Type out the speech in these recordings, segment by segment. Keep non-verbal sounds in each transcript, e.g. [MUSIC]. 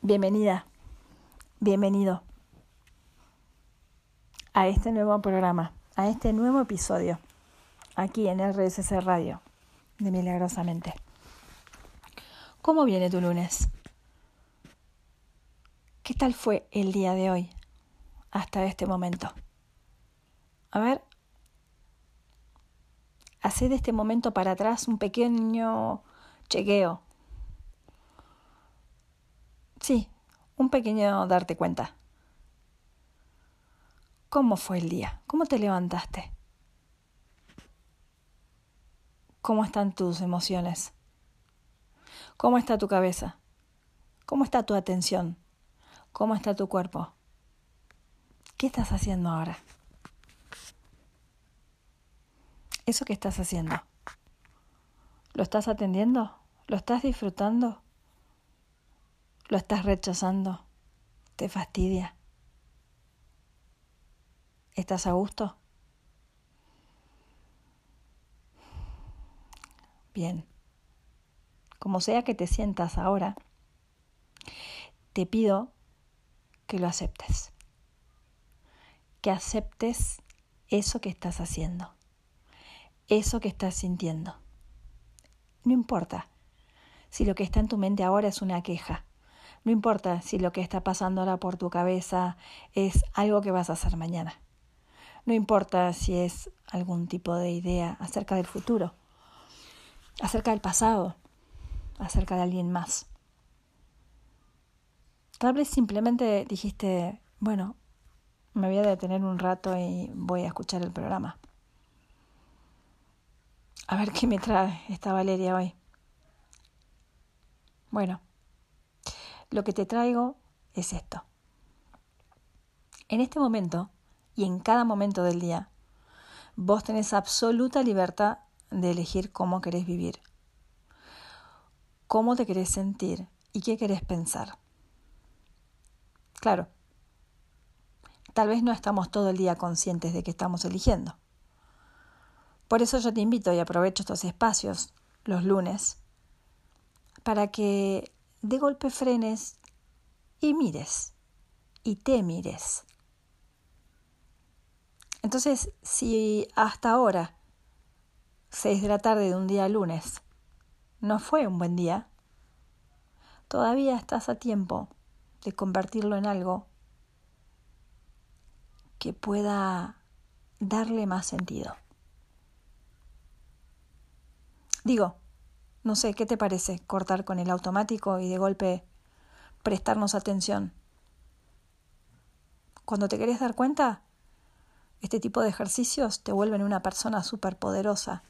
Bienvenida, bienvenido a este nuevo programa, a este nuevo episodio, aquí en RSC Radio, de Milagrosamente. ¿Cómo viene tu lunes? ¿Qué tal fue el día de hoy hasta este momento? A ver, hacé de este momento para atrás un pequeño chequeo Sí, un pequeño darte cuenta. ¿Cómo fue el día? ¿Cómo te levantaste? ¿Cómo están tus emociones? ¿Cómo está tu cabeza? ¿Cómo está tu atención? ¿Cómo está tu cuerpo? ¿Qué estás haciendo ahora? ¿Eso que estás haciendo? ¿Lo estás atendiendo? ¿Lo estás disfrutando? ¿Lo estás rechazando? ¿Te fastidia? ¿Estás a gusto? Bien. Como sea que te sientas ahora, te pido que lo aceptes. Que aceptes eso que estás haciendo. Eso que estás sintiendo. No importa si lo que está en tu mente ahora es una queja no importa si lo que está pasando ahora por tu cabeza es algo que vas a hacer mañana. No importa si es algún tipo de idea acerca del futuro, acerca del pasado, acerca de alguien más. Tal vez simplemente dijiste, bueno, me voy a detener un rato y voy a escuchar el programa. A ver qué me trae esta Valeria hoy. Bueno, lo que te traigo es esto. En este momento y en cada momento del día, vos tenés absoluta libertad de elegir cómo querés vivir, cómo te querés sentir y qué querés pensar. Claro, tal vez no estamos todo el día conscientes de que estamos eligiendo. Por eso yo te invito y aprovecho estos espacios los lunes para que de golpe frenes y mires y te mires. Entonces, si hasta ahora, 6 de la tarde de un día lunes, no fue un buen día, todavía estás a tiempo de convertirlo en algo que pueda darle más sentido. Digo, no sé, ¿qué te parece cortar con el automático y de golpe prestarnos atención? Cuando te querés dar cuenta, este tipo de ejercicios te vuelven una persona superpoderosa.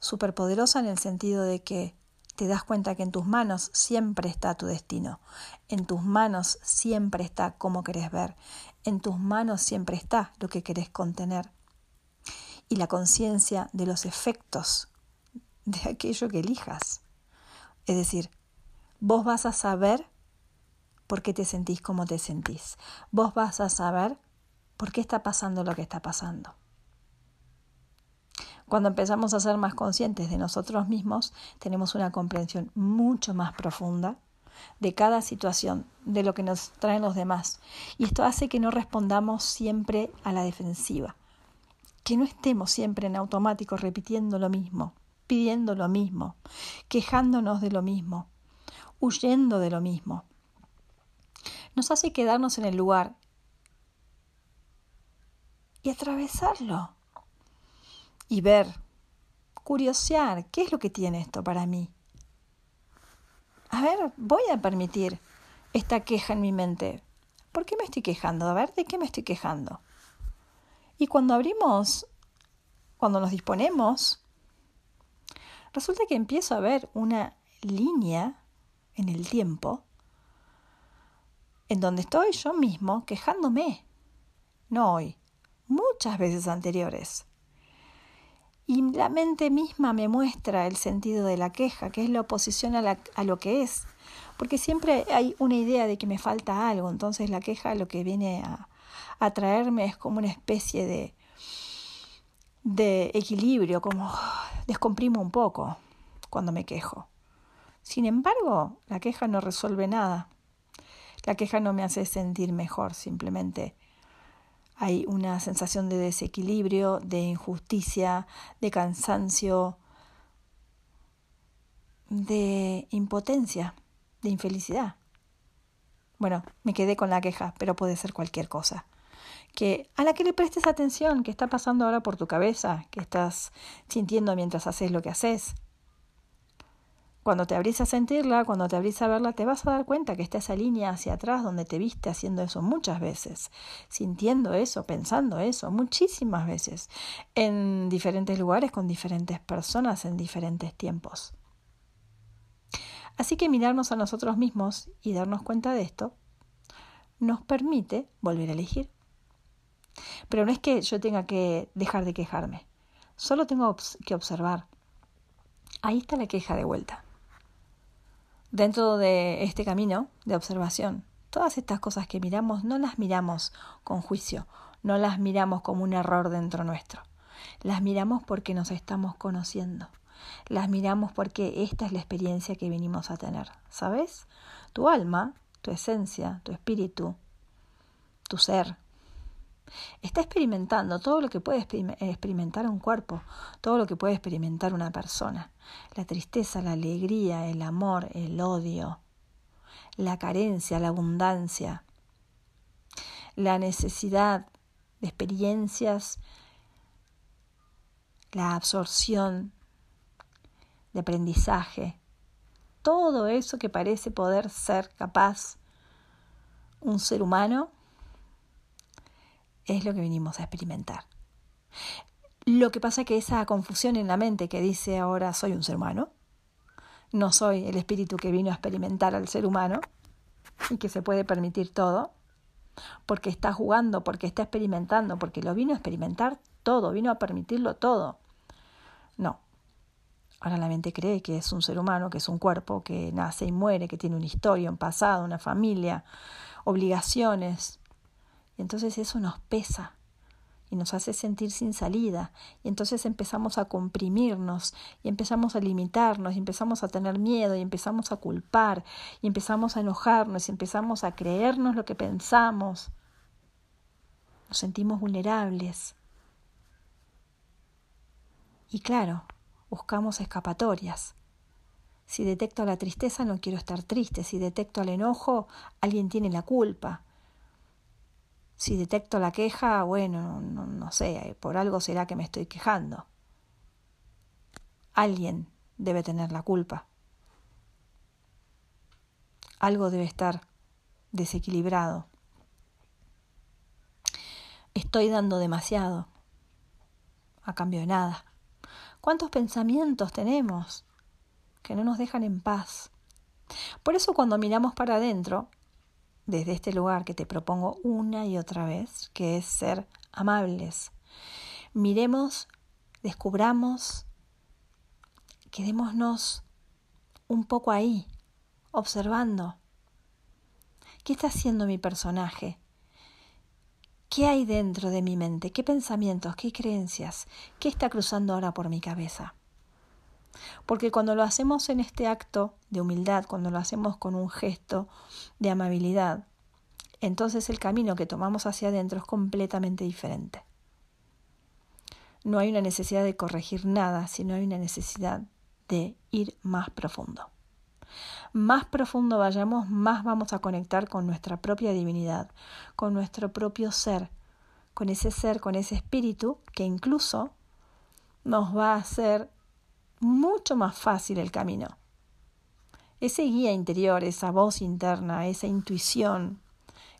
Superpoderosa en el sentido de que te das cuenta que en tus manos siempre está tu destino. En tus manos siempre está cómo querés ver. En tus manos siempre está lo que querés contener. Y la conciencia de los efectos de aquello que elijas. Es decir, vos vas a saber por qué te sentís como te sentís. Vos vas a saber por qué está pasando lo que está pasando. Cuando empezamos a ser más conscientes de nosotros mismos, tenemos una comprensión mucho más profunda de cada situación, de lo que nos traen los demás. Y esto hace que no respondamos siempre a la defensiva, que no estemos siempre en automático repitiendo lo mismo pidiendo lo mismo, quejándonos de lo mismo, huyendo de lo mismo. Nos hace quedarnos en el lugar y atravesarlo y ver, curiosear, ¿qué es lo que tiene esto para mí? A ver, voy a permitir esta queja en mi mente. ¿Por qué me estoy quejando? A ver, ¿de qué me estoy quejando? Y cuando abrimos, cuando nos disponemos resulta que empiezo a ver una línea en el tiempo en donde estoy yo mismo quejándome. No hoy, muchas veces anteriores. Y la mente misma me muestra el sentido de la queja, que es la oposición a, lo que es. Porque siempre hay una idea de que me falta algo, entonces la queja lo que viene a, a traerme es como una especie de, de equilibrio, como descomprimo un poco cuando me quejo. Sin embargo, la queja no resuelve nada. La queja no me hace sentir mejor, simplemente hay una sensación de desequilibrio, de injusticia, de cansancio, de impotencia, de infelicidad. Bueno, me quedé con la queja, pero puede ser cualquier cosa. Que a la que le prestes atención, que está pasando ahora por tu cabeza, que estás sintiendo mientras haces lo que haces. Cuando te abrís a sentirla, cuando te abrís a verla, te vas a dar cuenta que está esa línea hacia atrás donde te viste haciendo eso muchas veces, sintiendo eso, pensando eso, muchísimas veces, en diferentes lugares, con diferentes personas, en diferentes tiempos. Así que mirarnos a nosotros mismos y darnos cuenta de esto nos permite volver a elegir. Pero no es que yo tenga que dejar de quejarme, solo tengo que observar. Ahí está la queja de vuelta. Dentro de este camino de observación, todas estas cosas que miramos no las miramos con juicio, no las miramos como un error dentro nuestro, las miramos porque nos estamos conociendo las miramos porque esta es la experiencia que venimos a tener, ¿sabes? Tu alma, tu esencia, tu espíritu, tu ser, está experimentando todo lo que puede experimentar un cuerpo, todo lo que puede experimentar una persona. La tristeza, la alegría, el amor, el odio, la carencia, la abundancia, la necesidad de experiencias, la absorción de aprendizaje, todo eso que parece poder ser capaz un ser humano, es lo que venimos a experimentar. Lo que pasa es que esa confusión en la mente que dice ahora soy un ser humano, no soy el espíritu que vino a experimentar al ser humano y que se puede permitir todo, porque está jugando, porque está experimentando, porque lo vino a experimentar todo, vino a permitirlo todo. No, Ahora la mente cree que es un ser humano, que es un cuerpo, que nace y muere, que tiene una historia, un pasado, una familia, obligaciones. Y entonces eso nos pesa y nos hace sentir sin salida. Y entonces empezamos a comprimirnos y empezamos a limitarnos y empezamos a tener miedo y empezamos a culpar y empezamos a enojarnos y empezamos a creernos lo que pensamos. Nos sentimos vulnerables. Y claro, buscamos escapatorias. Si detecto la tristeza, no quiero estar triste. Si detecto el enojo, alguien tiene la culpa. Si detecto la queja, bueno, no, no, sé, por algo será que me estoy quejando. Alguien debe tener la culpa. Algo debe estar desequilibrado. Estoy dando demasiado a cambio de nada. ¿Cuántos pensamientos tenemos que no nos dejan en paz? Por eso cuando miramos para adentro, desde este lugar que te propongo una y otra vez, que es ser amables, miremos, descubramos, quedémonos un poco ahí, observando. ¿Qué está haciendo mi personaje? ¿Qué hay dentro de mi mente? ¿Qué pensamientos? ¿Qué creencias? ¿Qué está cruzando ahora por mi cabeza? Porque cuando lo hacemos en este acto de humildad, cuando lo hacemos con un gesto de amabilidad, entonces el camino que tomamos hacia adentro es completamente diferente. No hay una necesidad de corregir nada, sino hay una necesidad de ir más profundo. Más profundo vayamos, más vamos a conectar con nuestra propia divinidad, con nuestro propio ser, con ese ser, con ese espíritu que incluso nos va a hacer mucho más fácil el camino. Ese guía interior, esa voz interna, esa intuición,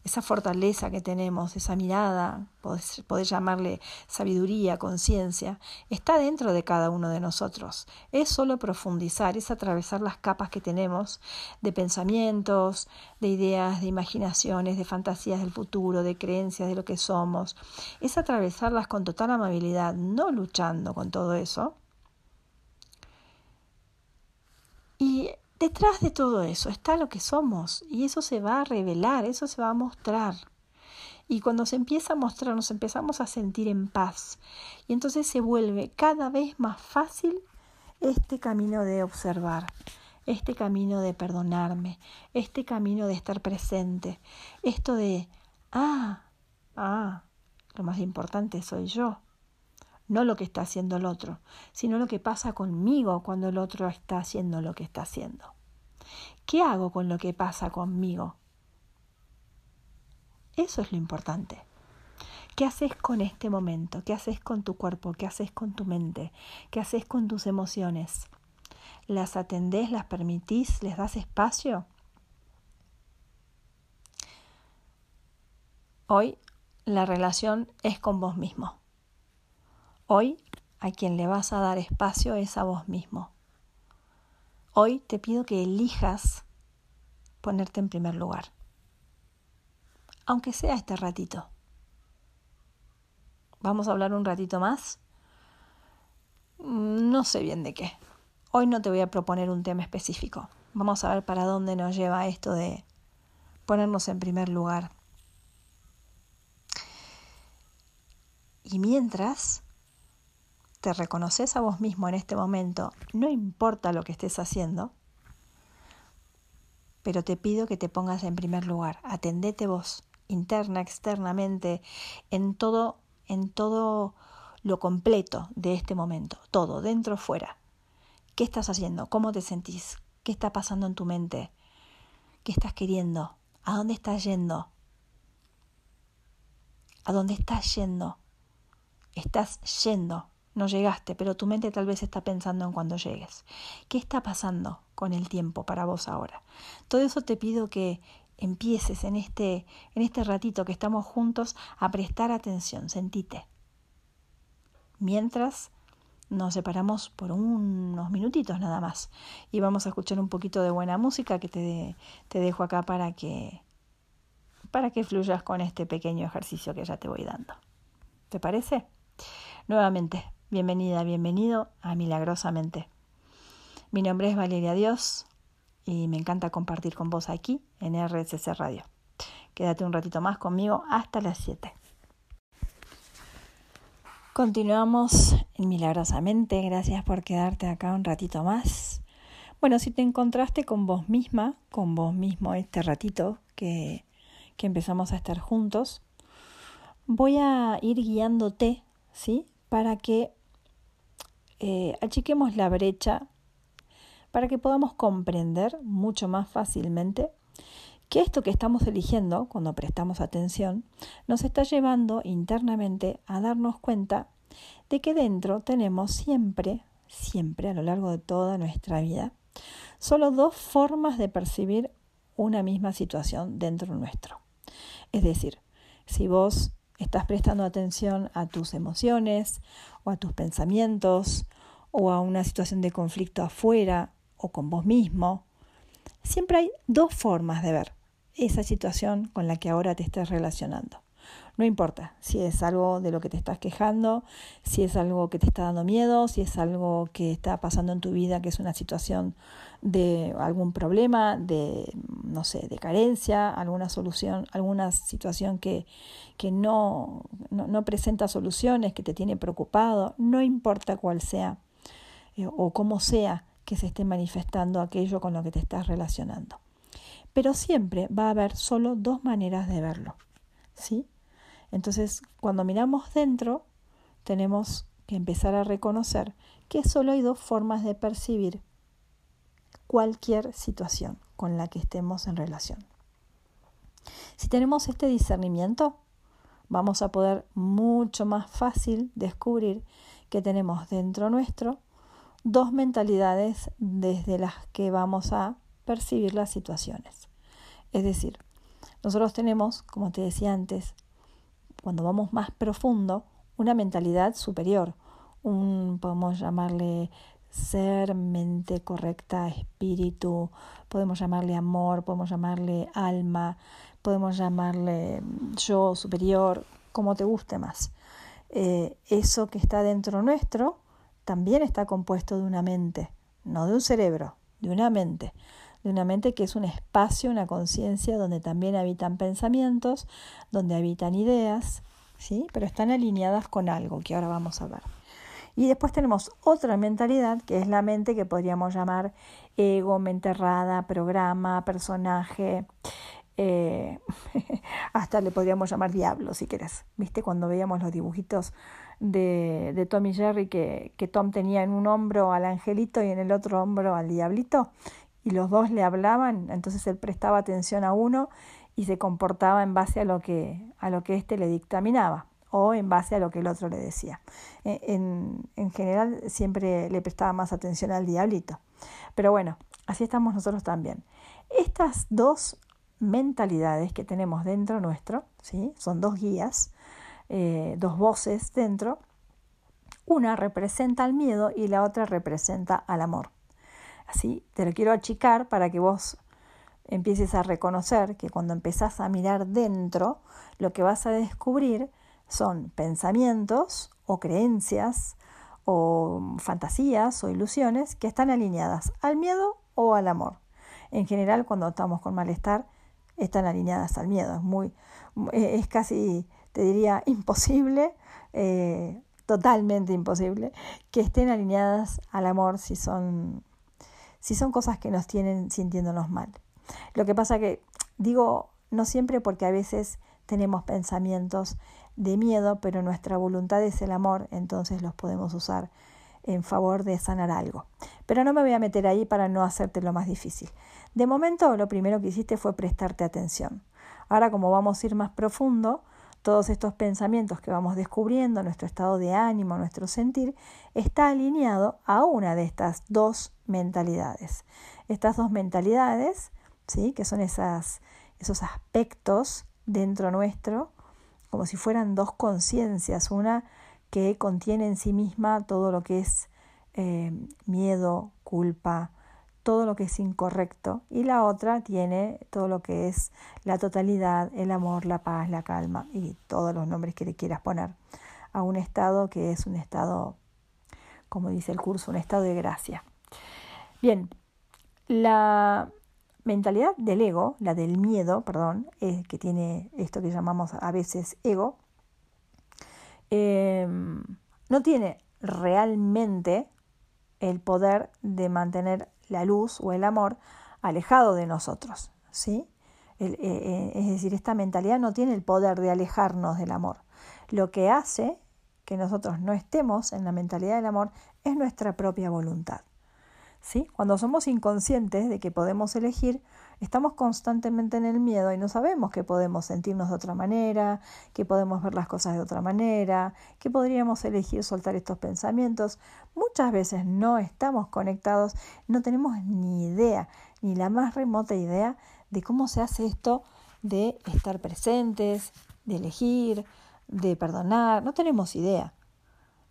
esa fortaleza que tenemos, esa mirada, poder, llamarle sabiduría, conciencia, está dentro de cada uno de nosotros. Es solo profundizar, es atravesar las capas que tenemos de pensamientos, de ideas, de imaginaciones, de fantasías del futuro, de creencias de lo que somos. Es atravesarlas con total amabilidad, no luchando con todo eso. Y Detrás de todo eso está lo que somos y eso se va a revelar, eso se va a mostrar. Y cuando se empieza a mostrar nos empezamos a sentir en paz. Y entonces se vuelve cada vez más fácil este camino de observar, este camino de perdonarme, este camino de estar presente, esto de, ah, ah, lo más importante soy yo, no lo que está haciendo el otro, sino lo que pasa conmigo cuando el otro está haciendo lo que está haciendo. ¿Qué hago con lo que pasa conmigo? Eso es lo importante. ¿Qué haces con este momento? ¿Qué haces con tu cuerpo? ¿Qué haces con tu mente? ¿Qué haces con tus emociones? ¿Las atendés? ¿Las permitís? ¿Les das espacio? Hoy la relación es con vos mismo. Hoy a quien le vas a dar espacio es a vos mismo. Hoy te pido que elijas ponerte en primer lugar, aunque sea este ratito. Vamos a hablar un ratito más. No sé bien de qué. Hoy no te voy a proponer un tema específico. Vamos a ver para dónde nos lleva esto de ponernos en primer lugar. Y mientras te reconoces a vos mismo en este momento, no importa lo que estés haciendo, pero te pido que te pongas en primer lugar, atendete vos, interna, externamente, en todo, en todo lo completo de este momento, todo, dentro, fuera. ¿Qué estás haciendo? ¿Cómo te sentís? ¿Qué está pasando en tu mente? ¿Qué estás queriendo? ¿A dónde estás yendo? ¿A dónde estás yendo? estás yendo, no llegaste, pero tu mente tal vez está pensando en cuando llegues. ¿Qué está pasando con el tiempo para vos ahora? Todo eso te pido que empieces en este, en este ratito que estamos juntos a prestar atención, sentite. Mientras nos separamos por unos minutitos nada más y vamos a escuchar un poquito de buena música que te, te dejo acá para que, para que fluyas con este pequeño ejercicio que ya te voy dando. ¿Te parece? Nuevamente, bienvenida, bienvenido a Milagrosamente. Mi nombre es Valeria Dios y me encanta compartir con vos aquí en RSC Radio. Quédate un ratito más conmigo hasta las 7. Continuamos en Milagrosamente. Gracias por quedarte acá un ratito más. Bueno, si te encontraste con vos misma, con vos mismo este ratito que, que empezamos a estar juntos, voy a ir guiándote ¿sí? Para que eh, achiquemos la brecha, para que podamos comprender mucho más fácilmente que esto que estamos eligiendo cuando prestamos atención nos está llevando internamente a darnos cuenta de que dentro tenemos siempre, siempre a lo largo de toda nuestra vida, solo dos formas de percibir una misma situación dentro nuestro. Es decir, si vos estás prestando atención a tus emociones o a tus pensamientos o a una situación de conflicto afuera o con vos mismo, siempre hay dos formas de ver esa situación con la que ahora te estés relacionando. No importa si es algo de lo que te estás quejando, si es algo que te está dando miedo, si es algo que está pasando en tu vida, que es una situación de algún problema, de, no sé, de carencia, alguna solución, alguna situación que, que no, no, presenta soluciones, que te tiene preocupado, no importa cuál sea eh, o cómo sea que se esté manifestando aquello con lo que te estás relacionando. Pero siempre va a haber solo dos maneras de verlo. ¿sí? Entonces, cuando miramos dentro, tenemos que empezar a reconocer que solo hay dos formas de percibir cualquier situación con la que estemos en relación. Si tenemos este discernimiento, vamos a poder mucho más fácil descubrir que tenemos dentro nuestro dos mentalidades desde las que vamos a percibir las situaciones. Es decir, nosotros tenemos, como te decía antes, cuando vamos más profundo, una mentalidad superior, un, podemos llamarle ser, mente correcta, espíritu, podemos llamarle amor, podemos llamarle alma, podemos llamarle yo superior, como te guste más. Eh, eso que está dentro nuestro también está compuesto de una mente, no de un cerebro, de una mente de una mente que es un espacio, una conciencia donde también habitan pensamientos, donde habitan ideas, ¿sí? pero están alineadas con algo que ahora vamos a ver. Y después tenemos otra mentalidad, que es la mente que podríamos llamar ego, mente errada, programa, personaje, eh, [LAUGHS] hasta le podríamos llamar diablo si querés. ¿Viste? Cuando veíamos los dibujitos de, de Tom y Jerry que, que Tom tenía en un hombro al angelito y en el otro hombro al diablito y los dos le hablaban, entonces él prestaba atención a uno y se comportaba en base a lo que, a lo que éste le dictaminaba o en base a lo que el otro le decía. E, en, en general siempre le prestaba más atención al diablito. Pero bueno, así estamos nosotros también. Estas dos mentalidades que tenemos dentro nuestro, ¿sí? son dos guías, eh, dos voces dentro, una representa al miedo y la otra representa al amor. Así te lo quiero achicar para que vos empieces a reconocer que cuando empezás a mirar dentro, lo que vas a descubrir son pensamientos o creencias o fantasías o ilusiones que están alineadas al miedo o al amor. En general, cuando estamos con malestar, están alineadas al miedo. Es muy, es casi, te diría, [LAUGHS] imposible, eh, totalmente imposible, que estén alineadas al amor si son, si son cosas que nos tienen sintiéndonos mal. Lo que pasa que digo no siempre porque a veces tenemos pensamientos de miedo, pero nuestra voluntad es el amor, entonces los podemos usar en favor de sanar algo. Pero no me voy a meter ahí para no hacerte lo más difícil. De momento, lo primero que hiciste fue prestarte atención. Ahora, como vamos a ir más profundo, todos estos pensamientos que vamos descubriendo, nuestro estado de ánimo, nuestro sentir, está alineado a una de estas dos mentalidades. Estas dos mentalidades, ¿sí? que son esas, esos aspectos dentro nuestro, como si fueran dos conciencias, una que contiene en sí misma todo lo que es eh, miedo, culpa, todo lo que es incorrecto y la otra tiene todo lo que es la totalidad, el amor, la paz, la calma y todos los nombres que le quieras poner a un estado que es un estado, como dice el curso, un estado de gracia. Bien, la mentalidad del ego, la del miedo, perdón, que tiene esto que llamamos a veces ego, em, no tiene realmente el poder de mantener la luz o el amor alejado de nosotros, ¿sí? Eh, eh, es decir, esta mentalidad no tiene el poder de alejarnos del amor. Lo que hace que nosotros no estemos en la mentalidad del amor es nuestra propia voluntad. Cuando somos inconscientes de que podemos elegir, estamos constantemente en el miedo y no sabemos que podemos sentirnos de otra manera, que podemos ver las cosas de otra manera, que podríamos elegir soltar estos pensamientos. Muchas veces no estamos conectados, no tenemos ni idea, ni la más remota idea de cómo se hace esto de estar presentes, de elegir, de perdonar, no tenemos idea.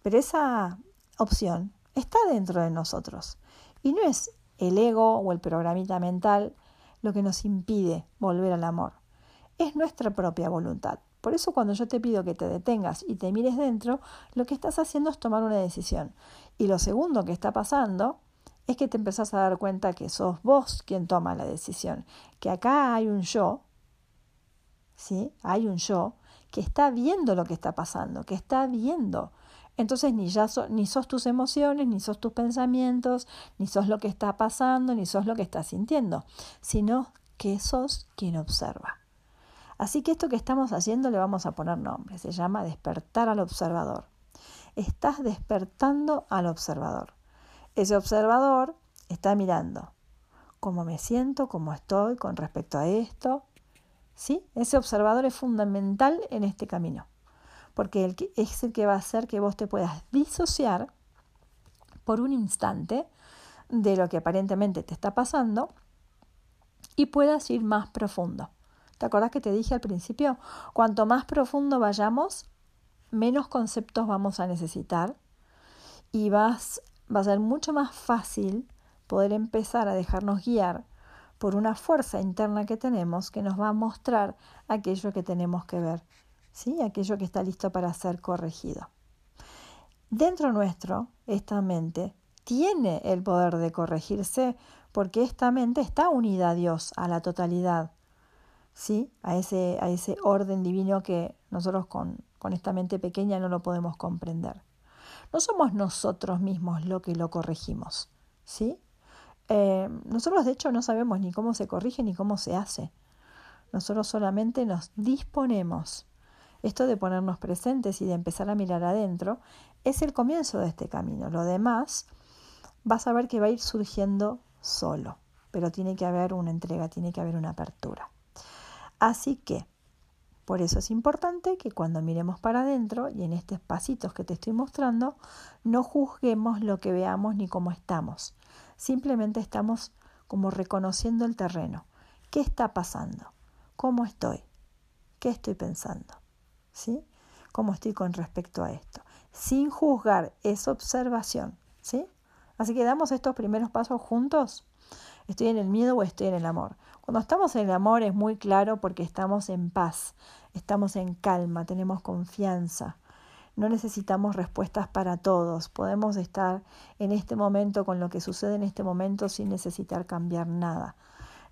Pero esa opción está dentro de nosotros y no es el ego o el programita mental lo que nos impide volver al amor. Es nuestra propia voluntad. Por eso cuando yo te pido que te detengas y te mires dentro, lo que estás haciendo es tomar una decisión. Y lo segundo que está pasando es que te empezás a dar cuenta que sos vos quien toma la decisión, que acá hay un yo, ¿sí? Hay un yo que está viendo lo que está pasando, que está viendo entonces ni, ya ni sos tus emociones, ni sos tus pensamientos, ni sos lo que está pasando, ni sos lo que estás sintiendo, sino que sos quien observa. Así que esto que estamos haciendo le vamos a poner nombre, se llama despertar al observador. Estás despertando al observador. Ese observador está mirando cómo me siento, cómo estoy con respecto a esto. ¿Sí? Ese observador es fundamental en este camino porque es el que va a hacer que vos te puedas disociar por un instante de lo que aparentemente te está pasando y puedas ir más profundo. ¿Te acordás que te dije al principio? Cuanto más profundo vayamos, menos conceptos vamos a necesitar y vas, va a ser mucho más fácil poder empezar a dejarnos guiar por una fuerza interna que tenemos que nos va a mostrar aquello que tenemos que ver ¿sí? aquello que está listo para ser corregido. Dentro nuestro, esta mente tiene el poder de corregirse porque esta mente está unida a Dios, a la totalidad, ¿sí? a, ese, a ese orden divino que nosotros con, con esta mente pequeña no lo podemos comprender. no somos nosotros mismos lo que lo corregimos, ¿sí? Eh, nosotros de hecho no sabemos ni cómo se corrige ni cómo se hace. Nosotros solamente nos disponemos. Esto de ponernos presentes y de empezar a mirar adentro es el comienzo de este camino. Lo demás vas a ver que va a ir surgiendo solo, pero tiene que haber una entrega, tiene que haber una apertura. Así que, por eso es importante que cuando miremos para adentro y en estos pasitos que te estoy mostrando, no juzguemos lo que veamos ni cómo estamos. Simplemente estamos como reconociendo el terreno. ¿Qué está pasando? ¿Cómo estoy? ¿Qué estoy pensando? ¿Sí? ¿Cómo estoy con respecto a esto? Sin juzgar, es observación. ¿Sí? Así que damos estos primeros pasos juntos. ¿Estoy en el miedo o estoy en el amor? Cuando estamos en el amor es muy claro porque estamos en paz, estamos en calma, tenemos confianza. No necesitamos respuestas para todos. Podemos estar en este momento con lo que sucede en este momento sin necesitar cambiar nada.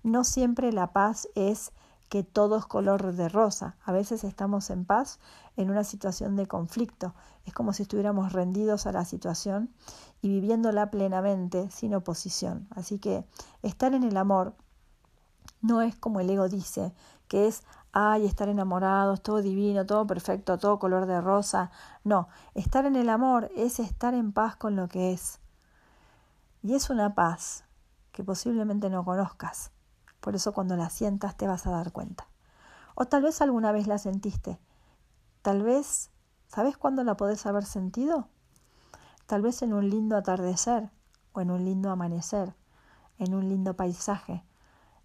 No siempre la paz es que todo es color de rosa. A veces estamos en paz en una situación de conflicto. Es como si estuviéramos rendidos a la situación y viviéndola plenamente, sin oposición. Así que estar en el amor no es como el ego dice, que es, ay, estar enamorados, todo divino, todo perfecto, todo color de rosa. No, estar en el amor es estar en paz con lo que es. Y es una paz que posiblemente no conozcas por eso cuando la sientas te vas a dar cuenta. O tal vez alguna vez la sentiste. Tal vez, ¿sabes cuándo la podés haber sentido? Tal vez en un lindo atardecer o en un lindo amanecer, en un lindo paisaje,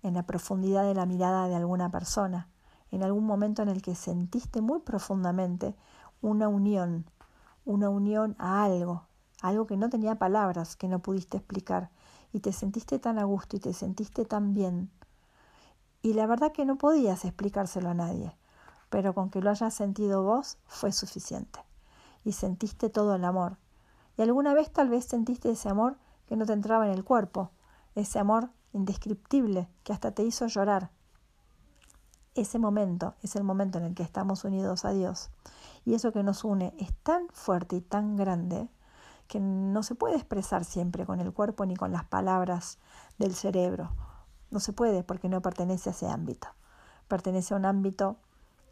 en la profundidad de la mirada de alguna persona, en algún momento en el que sentiste muy profundamente una unión, una unión a algo, algo que no tenía palabras, que no pudiste explicar, y te sentiste tan a gusto y te sentiste tan bien y la verdad que no podías explicárselo a nadie, pero con que lo hayas sentido vos fue suficiente. Y sentiste todo el amor. Y alguna vez tal vez sentiste ese amor que no te entraba en el cuerpo, ese amor indescriptible que hasta te hizo llorar. Ese momento es el momento en el que estamos unidos a Dios. Y eso que nos une es tan fuerte y tan grande que no se puede expresar siempre con el cuerpo ni con las palabras del cerebro no se puede porque no pertenece a ese ámbito. Pertenece a un ámbito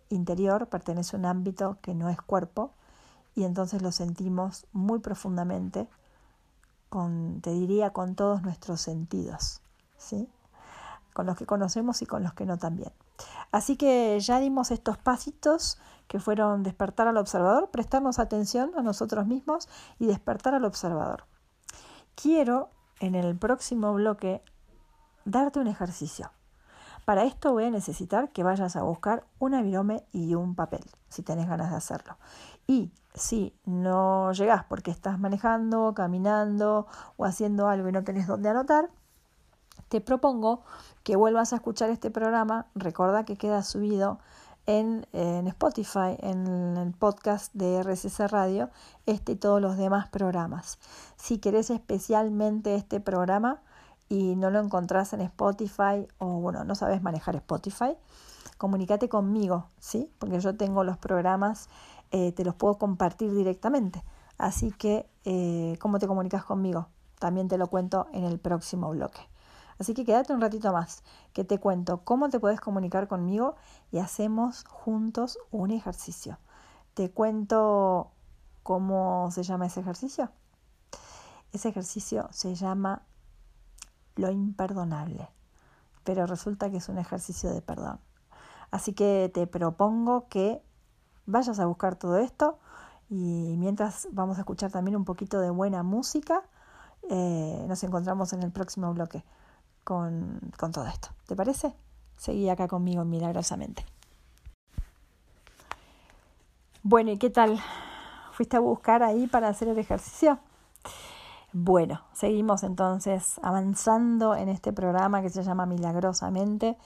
interior, pertenece a un ámbito que no es cuerpo y entonces lo sentimos muy profundamente con, te diría, con todos nuestros sentidos, ¿sí? Con los que conocemos y con los que no también. Así que ya dimos estos pasitos que fueron despertar al observador, prestarnos atención a nosotros mismos y despertar al observador. Quiero en el próximo bloque darte un ejercicio. Para esto voy a necesitar que vayas a buscar un virome y un papel, si tenés ganas de hacerlo. Y si no llegás porque estás manejando, caminando o haciendo algo y no tenés dónde anotar, te propongo que vuelvas a escuchar este programa. Recuerda que queda subido en, en, Spotify, en el podcast de RCC Radio, este y todos los demás programas. Si querés especialmente este programa, y no lo encontrás en Spotify o bueno, no sabes manejar Spotify, comunícate conmigo, ¿sí? Porque yo tengo los programas, eh, te los puedo compartir directamente. Así que, eh, ¿cómo te comunicas conmigo? También te lo cuento en el próximo bloque. Así que quédate un ratito más, que te cuento cómo te puedes comunicar conmigo y hacemos juntos un ejercicio. Te cuento cómo se llama ese ejercicio. Ese ejercicio se llama lo imperdonable, pero resulta que es un ejercicio de perdón. Así que te propongo que vayas a buscar todo esto y mientras vamos a escuchar también un poquito de buena música, eh, nos encontramos en el próximo bloque con, con todo esto. ¿Te parece? Seguí acá conmigo milagrosamente. Bueno, ¿y qué tal? ¿Fuiste a buscar ahí para hacer el ejercicio? Bueno, seguimos entonces avanzando en este programa que se llama Milagrosamente.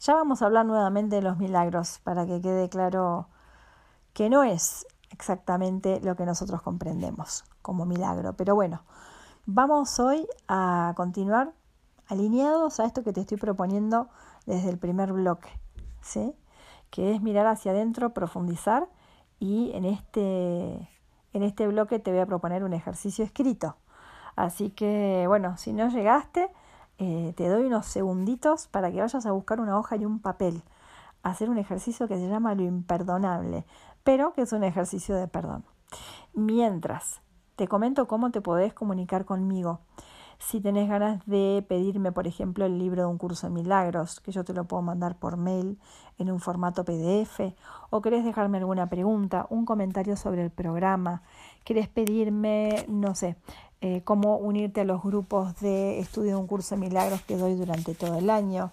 Ya vamos a hablar nuevamente de los milagros para que quede claro que no es exactamente lo que nosotros comprendemos como milagro. Pero bueno, vamos hoy a continuar alineados a esto que te estoy proponiendo desde el primer bloque, ¿sí? que es mirar hacia adentro, profundizar y en este en este bloque te voy a proponer un ejercicio escrito. Así que, bueno, si no llegaste, eh, te doy unos segunditos para que vayas a buscar una hoja y un papel. Hacer un ejercicio que se llama lo imperdonable, pero que es un ejercicio de perdón. Mientras, te comento cómo te podés comunicar conmigo. Si tenés ganas de pedirme, por ejemplo, el libro de un curso de milagros, que yo te lo puedo mandar por mail en un formato PDF, o querés dejarme alguna pregunta, un comentario sobre el programa, querés pedirme, no sé, eh, cómo unirte a los grupos de estudio de un curso de milagros que doy durante todo el año,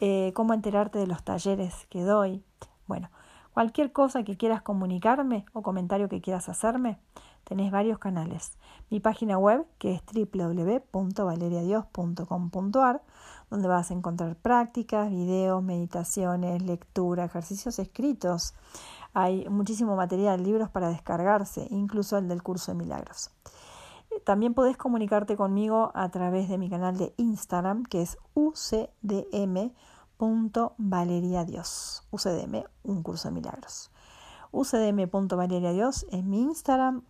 eh, cómo enterarte de los talleres que doy. Bueno, cualquier cosa que quieras comunicarme o comentario que quieras hacerme, tenés varios canales. Mi página web, que es www.valeriadios.com.ar, donde vas a encontrar prácticas, videos, meditaciones, lectura, ejercicios escritos. Hay muchísimo material, libros para descargarse, incluso el del curso de milagros. También podés comunicarte conmigo a través de mi canal de Instagram, que es ucdm.valeriadios. UCDM, un curso de milagros. ucdm.valeriadios es mi Instagram.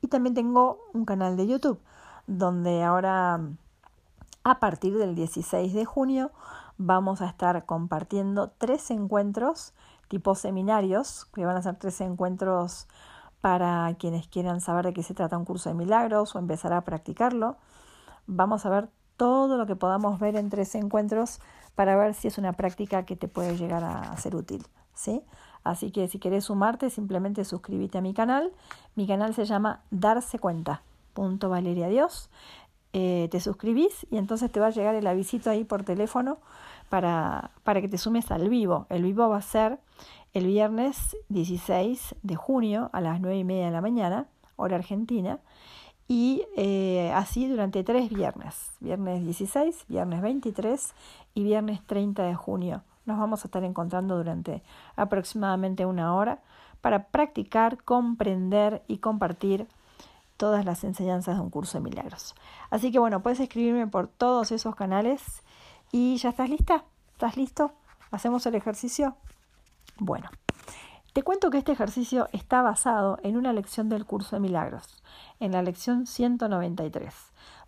Y también tengo un canal de YouTube, donde ahora, a partir del 16 de junio, vamos a estar compartiendo tres encuentros tipo seminarios, que van a ser tres encuentros para quienes quieran saber de qué se trata un curso de milagros o empezar a practicarlo. Vamos a ver todo lo que podamos ver en tres encuentros para ver si es una práctica que te puede llegar a ser útil. ¿sí? Así que si querés sumarte, simplemente suscríbete a mi canal. Mi canal se llama Darse Cuenta. Punto Valeria Dios. Eh, te suscribís y entonces te va a llegar el avisito ahí por teléfono para, para que te sumes al vivo. El vivo va a ser el viernes 16 de junio a las 9 y media de la mañana, hora argentina, y eh, así durante tres viernes, viernes 16, viernes 23 y viernes 30 de junio. Nos vamos a estar encontrando durante aproximadamente una hora para practicar, comprender y compartir todas las enseñanzas de un curso de milagros. Así que bueno, puedes escribirme por todos esos canales y ya estás lista, estás listo, hacemos el ejercicio. Bueno, te cuento que este ejercicio está basado en una lección del curso de milagros, en la lección 193.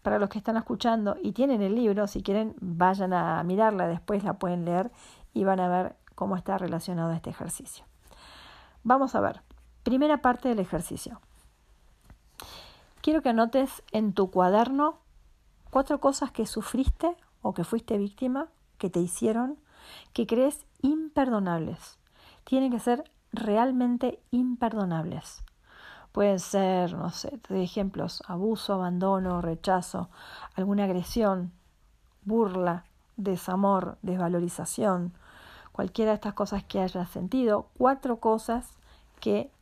Para los que están escuchando y tienen el libro, si quieren, vayan a mirarla, después la pueden leer y van a ver cómo está relacionado este ejercicio. Vamos a ver, primera parte del ejercicio. Quiero que anotes en tu cuaderno cuatro cosas que sufriste o que fuiste víctima, que te hicieron, que crees imperdonables tienen que ser realmente imperdonables. Pueden ser, no sé, de ejemplos, abuso, abandono, rechazo, alguna agresión, burla, desamor, desvalorización, cualquiera de estas cosas que hayas sentido, cuatro cosas que,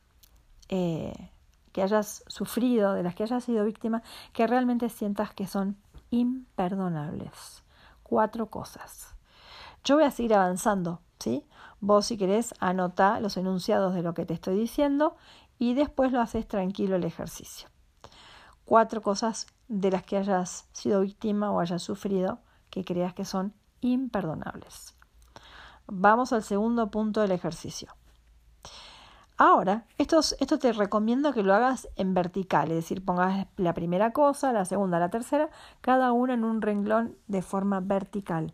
eh, que hayas sufrido, de las que hayas sido víctima, que realmente sientas que son imperdonables. Cuatro cosas. Yo voy a seguir avanzando, ¿sí? Vos si querés anota los enunciados de lo que te estoy diciendo y después lo haces tranquilo el ejercicio. Cuatro cosas de las que hayas sido víctima o hayas sufrido que creas que son imperdonables. Vamos al segundo punto del ejercicio. Ahora, esto, esto te recomiendo que lo hagas en vertical, es decir, pongas la primera cosa, la segunda, la tercera, cada una en un renglón de forma vertical.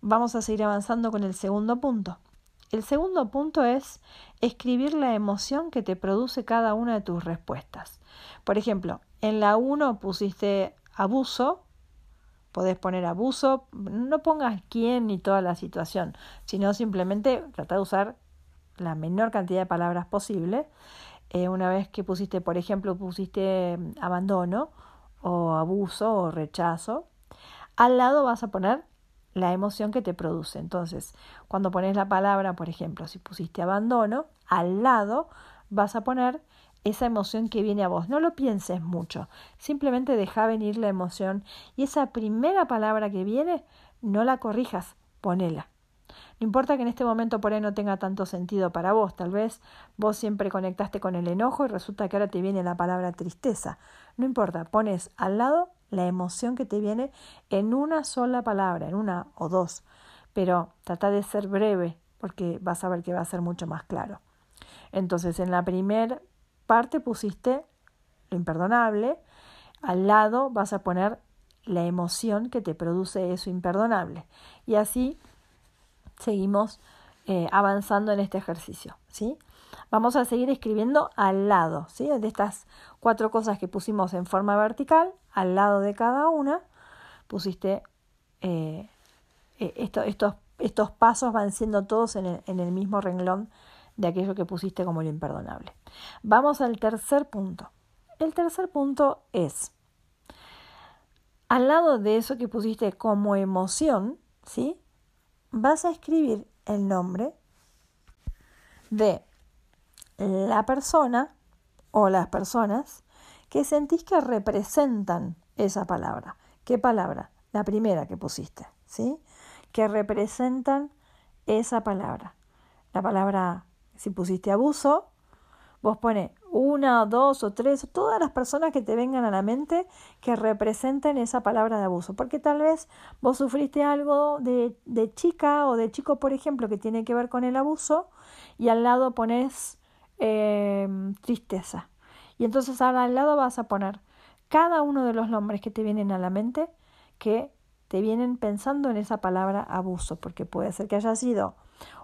Vamos a seguir avanzando con el segundo punto. El segundo punto es escribir la emoción que te produce cada una de tus respuestas. Por ejemplo, en la 1 pusiste abuso, podés poner abuso, no pongas quién ni toda la situación, sino simplemente trata de usar la menor cantidad de palabras posible. Eh, una vez que pusiste, por ejemplo, pusiste mm, abandono o abuso o rechazo, al lado vas a poner la emoción que te produce. Entonces, cuando pones la palabra, por ejemplo, si pusiste abandono, al lado vas a poner esa emoción que viene a vos. No lo pienses mucho, simplemente deja venir la emoción y esa primera palabra que viene, no la corrijas, ponela. No importa que en este momento por ahí no tenga tanto sentido para vos, tal vez vos siempre conectaste con el enojo y resulta que ahora te viene la palabra tristeza. No importa, pones al lado la emoción que te viene en una sola palabra, en una o dos, pero trata de ser breve porque vas a ver que va a ser mucho más claro. Entonces, en la primera parte pusiste lo imperdonable, al lado vas a poner la emoción que te produce eso imperdonable. Y así seguimos eh, avanzando en este ejercicio. ¿sí? Vamos a seguir escribiendo al lado ¿sí? de estas cuatro cosas que pusimos en forma vertical, al lado de cada una, pusiste eh, eh, estos, estos pasos van siendo todos en el, en el mismo renglón de aquello que pusiste como lo imperdonable. Vamos al tercer punto. El tercer punto es, al lado de eso que pusiste como emoción, ¿sí? Vas a escribir el nombre de la persona o las personas que sentís que representan esa palabra. ¿Qué palabra? La primera que pusiste, ¿sí? Que representan esa palabra. La palabra, si pusiste abuso, vos pones una, dos o tres, todas las personas que te vengan a la mente que representen esa palabra de abuso. Porque tal vez vos sufriste algo de, de chica o de chico, por ejemplo, que tiene que ver con el abuso y al lado pones em, tristeza. Y entonces ahora al lado vas a poner cada uno de los nombres que te vienen a la mente que te vienen pensando en esa palabra abuso, porque puede ser que haya sido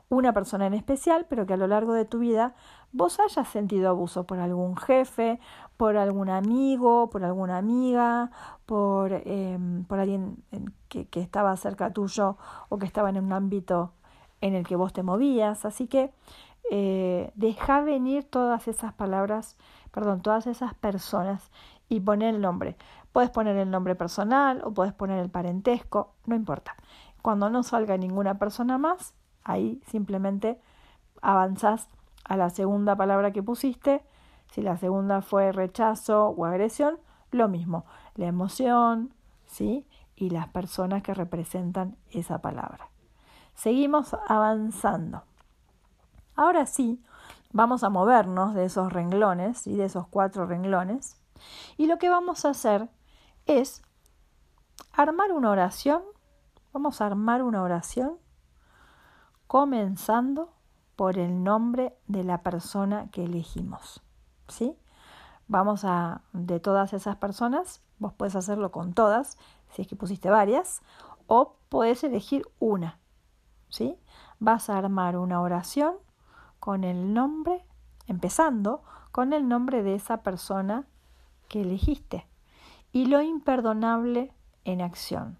una persona en especial, pero que a lo largo de tu vida vos hayas sentido abuso por algún jefe, por algún amigo, por alguna amiga, por, em, por alguien que, que estaba cerca tuyo o que estaba en un ámbito en el que vos te movías. Así que eh, deja venir todas esas palabras, perdón, todas esas personas y poner el nombre. Puedes poner el nombre personal o puedes poner el parentesco, no importa. Cuando no salga ninguna persona más, Ahí simplemente avanzás a la segunda palabra que pusiste. Si la segunda fue rechazo o agresión, lo mismo, la emoción, ¿sí? Y las personas que representan esa palabra. Seguimos avanzando. Ahora sí, vamos a movernos de esos renglones y de esos cuatro renglones. Y lo que vamos a hacer es armar una oración. Vamos a armar una oración comenzando por el nombre de la persona que elegimos. ¿Sí? Vamos a, de todas esas personas, vos puedes hacerlo con todas, si es que pusiste varias, o puedes elegir una. ¿Sí? Vas a armar una oración con el nombre, empezando con el nombre de esa persona que elegiste y lo imperdonable en acción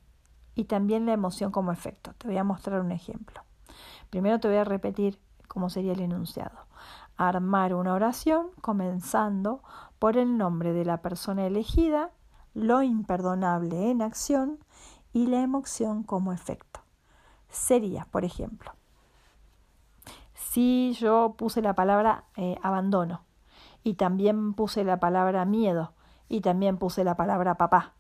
y también la emoción como efecto. Te voy a mostrar un ejemplo. Primero te voy a repetir cómo sería el enunciado. Armar una oración comenzando por el nombre de la persona elegida, lo imperdonable en acción y la emoción como efecto. Sería, por ejemplo, si yo puse la palabra eh, abandono y también puse la palabra miedo y también puse la palabra papá,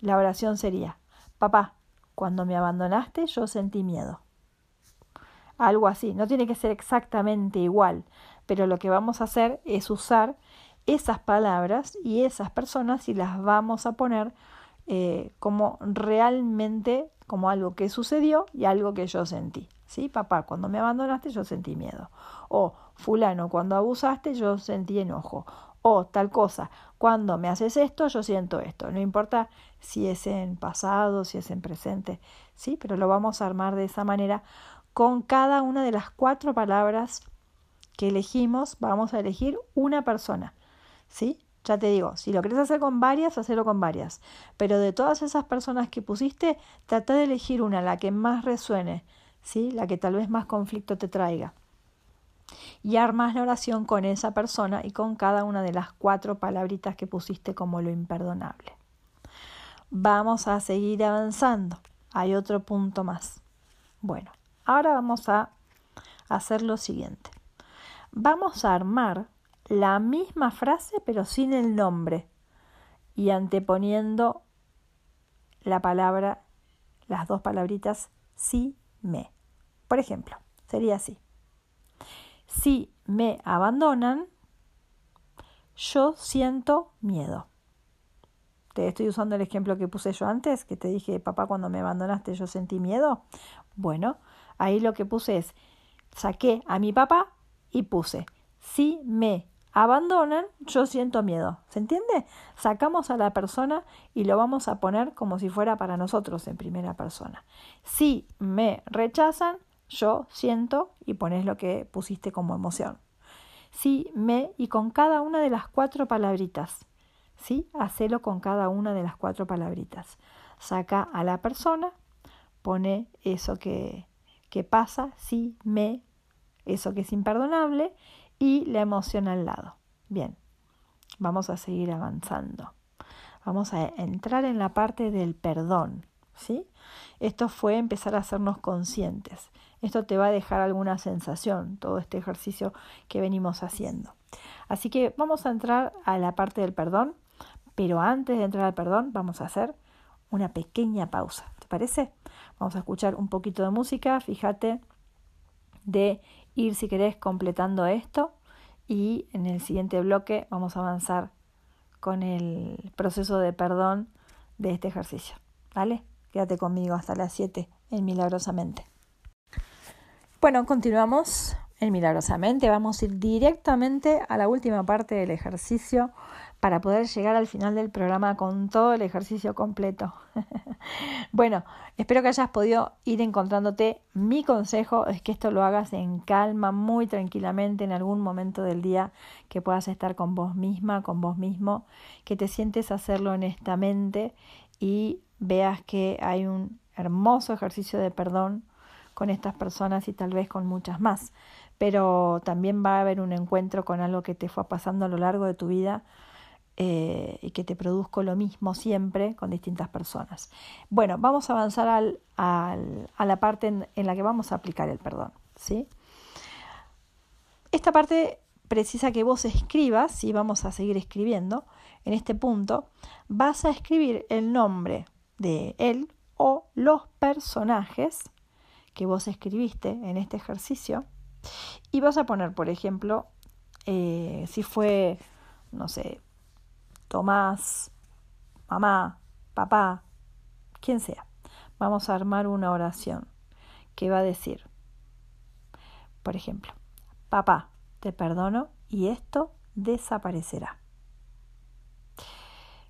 la oración sería, papá, cuando me abandonaste yo sentí miedo algo así. No tiene que ser exactamente igual, pero lo que vamos a hacer es usar esas palabras y esas personas y las vamos a poner eh, como realmente como algo que sucedió y algo que yo sentí. ¿Sí? Papá, cuando me abandonaste yo sentí miedo. O fulano, cuando abusaste yo sentí enojo. O tal cosa, cuando me haces esto yo siento esto. No importa si es en pasado, si es en presente, ¿sí? Pero lo vamos a armar de esa manera con cada una de las cuatro palabras que elegimos, vamos a elegir una persona. ¿Sí? Ya te digo, si lo quieres hacer con varias, hacelo con varias. Pero de todas esas personas que pusiste, trata de elegir una, la que más resuene, ¿sí? La que tal vez más conflicto te traiga. Y armas la oración con esa persona y con cada una de las cuatro palabritas que pusiste como lo imperdonable. Vamos a seguir avanzando. Hay otro punto más. Bueno, Ahora vamos a hacer lo siguiente. Vamos a armar la misma frase pero sin el nombre y anteponiendo la palabra, las dos palabritas si me. Por ejemplo, sería así. Si me abandonan, yo siento miedo. Te estoy usando el ejemplo que puse yo antes, que te dije, papá, cuando me abandonaste yo sentí miedo. Bueno, Ahí lo que puse es, saqué a mi papá y puse, si me abandonan, yo siento miedo. ¿Se entiende? Sacamos a la persona y lo vamos a poner como si fuera para nosotros en primera persona. Si me rechazan, yo siento y pones lo que pusiste como emoción. Si me y con cada una de las cuatro palabritas. ¿Sí? Hacelo con cada una de las cuatro palabritas. Saca a la persona, pone eso que, que pasa, sí, me, eso que es imperdonable y la emoción al lado. Bien, vamos a seguir avanzando. Vamos a entrar en la parte del perdón. ¿sí? Esto fue empezar a hacernos conscientes. Esto te va a dejar alguna sensación, todo este ejercicio que venimos haciendo. Así que vamos a entrar a la parte del perdón, pero antes de entrar al perdón vamos a hacer una pequeña pausa. ¿Te parece? Vamos a escuchar un poquito de música, fíjate, de ir si querés completando esto y en el siguiente bloque vamos a avanzar con el proceso de perdón de este ejercicio. ¿Vale? Quédate conmigo hasta las 7 en Milagrosamente. Bueno, continuamos en Milagrosamente. Vamos a ir directamente a la última parte del ejercicio para poder llegar al final del programa con todo el ejercicio completo. [LAUGHS] bueno, espero que hayas podido ir encontrándote. Mi consejo es que esto lo hagas en calma, muy tranquilamente, en algún momento del día que puedas estar con vos misma, con vos mismo, que te sientes hacerlo honestamente y veas que hay un hermoso ejercicio de perdón con estas personas y tal vez con muchas más. Pero también va a haber un encuentro con algo que te fue pasando a lo largo de tu vida eh, y que te produzco lo mismo siempre con distintas personas. Bueno, vamos a avanzar al, al, a la parte en, en, la que vamos a aplicar el perdón. ¿sí? Esta parte precisa que vos escribas, y vamos a seguir escribiendo, en este punto, vas a escribir el nombre de él o los personajes que vos escribiste en este ejercicio y vas a poner, por ejemplo, eh, si fue, no sé, Tomás, mamá, papá, quien sea. Vamos a armar una oración que va a decir, por ejemplo, papá, te perdono y esto desaparecerá.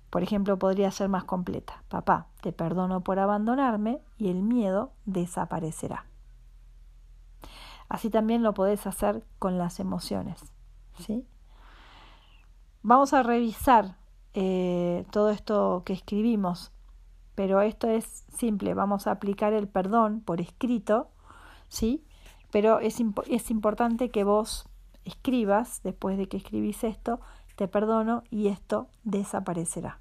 Por ejemplo, podría ser más completa. Papá, te perdono por abandonarme y el miedo desaparecerá. Así también lo podés hacer con las emociones. ¿sí? Vamos a revisar eh, todo esto que escribimos, pero esto es simple, vamos a aplicar el perdón por escrito, ¿sí? Pero es, es importante que vos escribas, después de que escribís esto, te perdono y esto desaparecerá,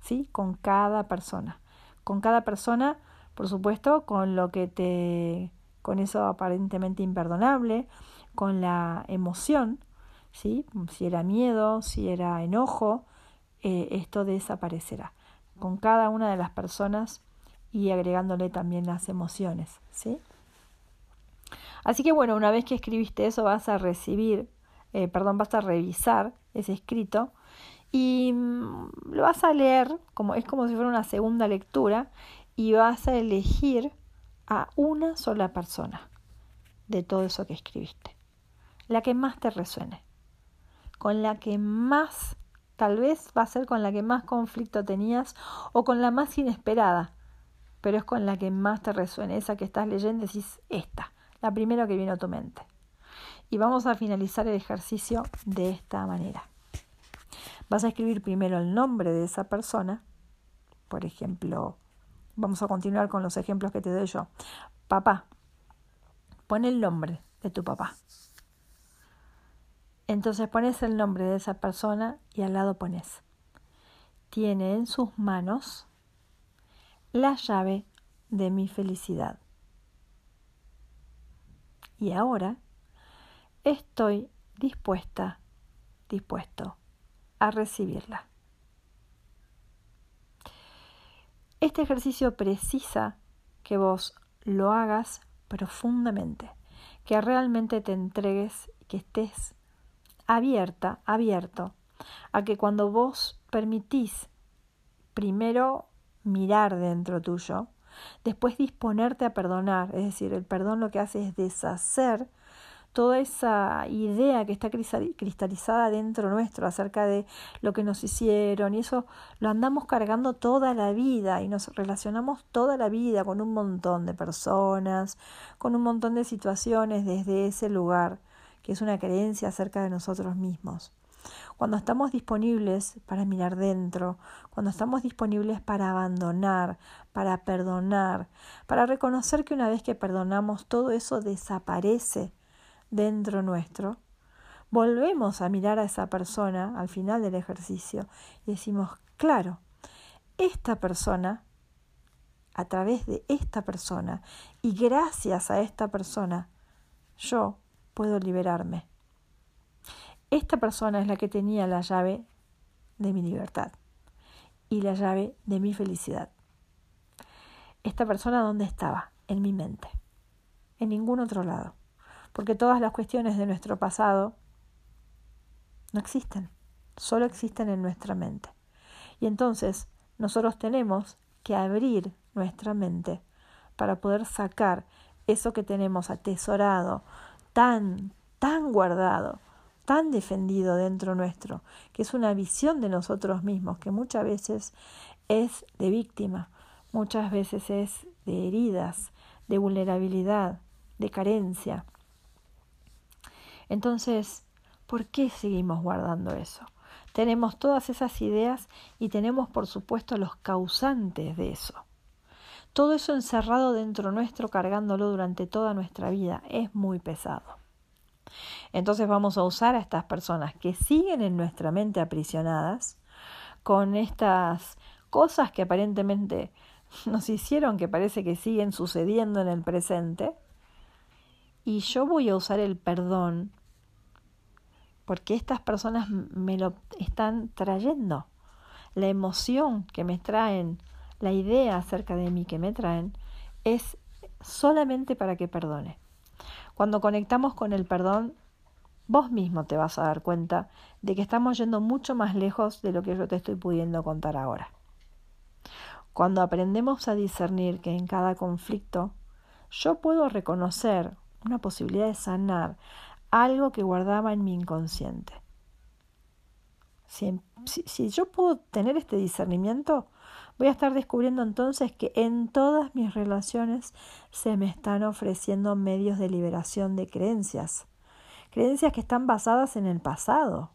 ¿sí? Con cada persona. Con cada persona, por supuesto, con lo que te, con eso aparentemente imperdonable, con la emoción, ¿sí? Si era miedo, si era enojo, eh, esto desaparecerá con cada una de las personas y agregándole también las emociones, ¿sí? Así que bueno, una vez que escribiste eso vas a recibir, eh, perdón, vas a revisar ese escrito y mm, lo vas a leer, como, es como si fuera una segunda lectura, y vas a elegir a una sola persona de todo eso que escribiste, la que más te resuene, con la que más Tal vez va a ser con la que más conflicto tenías o con la más inesperada, pero es con la que más te resuene, esa que estás leyendo, decís esta, la primera que vino a tu mente. Y vamos a finalizar el ejercicio de esta manera. Vas a escribir primero el nombre de esa persona, por ejemplo, vamos a continuar con los ejemplos que te doy yo. Papá, pon el nombre de tu papá. Entonces pones el nombre de esa persona y al lado pones, tiene en sus manos la llave de mi felicidad. Y ahora estoy dispuesta, dispuesto a recibirla. Este ejercicio precisa que vos lo hagas profundamente, que realmente te entregues, que estés abierta, abierto, a que cuando vos permitís primero mirar dentro tuyo, después disponerte a perdonar, es decir, el perdón lo que hace es deshacer toda esa idea que está cristalizada dentro nuestro acerca de lo que nos hicieron y eso lo andamos cargando toda la vida y nos relacionamos toda la vida con un montón de personas, con un montón de situaciones desde ese lugar, que es una creencia acerca de nosotros mismos. Cuando estamos disponibles para mirar dentro, cuando estamos disponibles para abandonar, para perdonar, para reconocer que una vez que perdonamos todo eso desaparece dentro nuestro, volvemos a mirar a esa persona al final del ejercicio y decimos, claro, esta persona, a través de esta persona y gracias a esta persona, yo puedo liberarme. Esta persona es la que tenía la llave de mi libertad y la llave de mi felicidad. Esta persona dónde estaba? En mi mente, en ningún otro lado, porque todas las cuestiones de nuestro pasado no existen, solo existen en nuestra mente. Y entonces nosotros tenemos que abrir nuestra mente para poder sacar eso que tenemos atesorado, tan, tan guardado, tan defendido dentro nuestro, que es una visión de nosotros mismos, que muchas veces es de víctima, muchas veces es de heridas, de vulnerabilidad, de carencia. Entonces, ¿por qué seguimos guardando eso? Tenemos todas esas ideas y tenemos, por supuesto, los causantes de eso. Todo eso encerrado dentro nuestro, cargándolo durante toda nuestra vida, es muy pesado. Entonces vamos a usar a estas personas que siguen en nuestra mente aprisionadas con estas cosas que aparentemente [LAUGHS] nos hicieron que parece que siguen sucediendo en el presente. Y yo voy a usar el perdón porque estas personas me lo están trayendo. La emoción que me traen, la idea acerca de mí que me traen, es solamente para que perdone. Cuando conectamos con el perdón, vos mismo te vas a dar cuenta de que estamos yendo mucho más lejos de lo que yo te estoy pudiendo contar ahora. Cuando aprendemos a discernir que en cada conflicto yo puedo reconocer una posibilidad de sanar algo que guardaba en mi inconsciente. Si, si, yo puedo tener este discernimiento, voy a estar descubriendo entonces que en todas mis relaciones se me están ofreciendo medios de liberación de creencias creencias que están basadas en el pasado.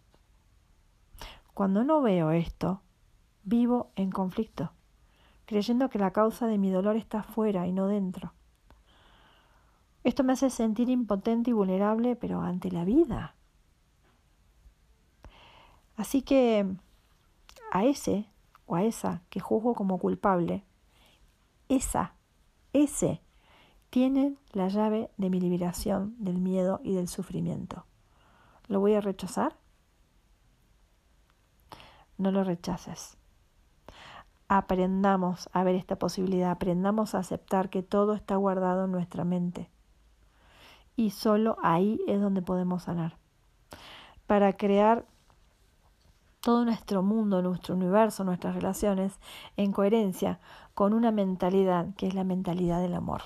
Cuando no veo esto, vivo en conflicto, creyendo que la causa de mi dolor está fuera y no dentro. Esto me hace sentir impotente y vulnerable, pero ante la vida. Así que a ese o a esa que juzgo como culpable, esa, ese tienen la llave de mi liberación del miedo y del sufrimiento. ¿Lo voy a rechazar? No lo rechaces. Aprendamos a ver esta posibilidad, aprendamos a aceptar que todo está guardado en nuestra mente. Y solo ahí es donde podemos sanar. Para crear todo nuestro mundo, nuestro universo, nuestras relaciones en coherencia con una mentalidad que es la mentalidad del amor.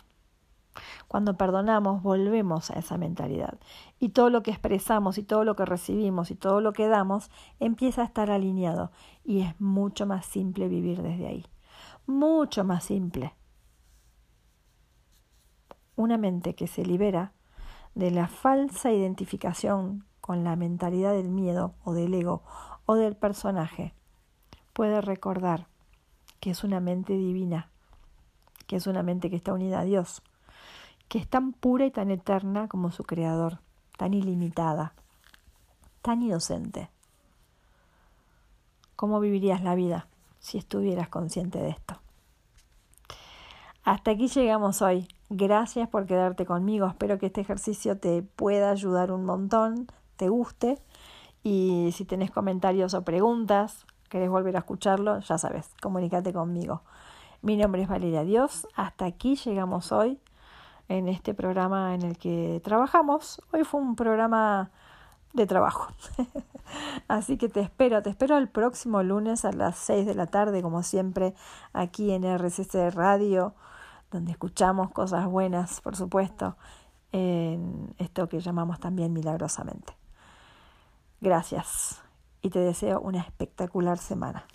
Cuando perdonamos, volvemos a esa mentalidad. Y todo lo que expresamos y todo lo que recibimos y todo lo que damos empieza a estar alineado. Y es mucho más simple vivir desde ahí. Mucho más simple. Una mente que se libera de la falsa identificación con la mentalidad del miedo o del ego o del personaje puede recordar que es una mente divina, que es una mente que está unida a Dios que es tan pura y tan eterna como su creador, tan ilimitada, tan inocente. ¿Cómo vivirías la vida si estuvieras consciente de esto? Hasta aquí llegamos hoy. Gracias por quedarte conmigo. Espero que este ejercicio te pueda ayudar un montón, te guste. Y si tenés comentarios o preguntas, querés volver a escucharlo, ya sabes, comunícate conmigo. Mi nombre es Valeria Dios. Hasta aquí llegamos hoy en este programa en el que trabajamos. Hoy fue un programa de trabajo. [LAUGHS] Así que te espero, te espero el próximo lunes a las 6 de la tarde, como siempre, aquí en RCC Radio, donde escuchamos cosas buenas, por supuesto. en esto que llamamos también milagrosamente. Gracias y te deseo una espectacular semana.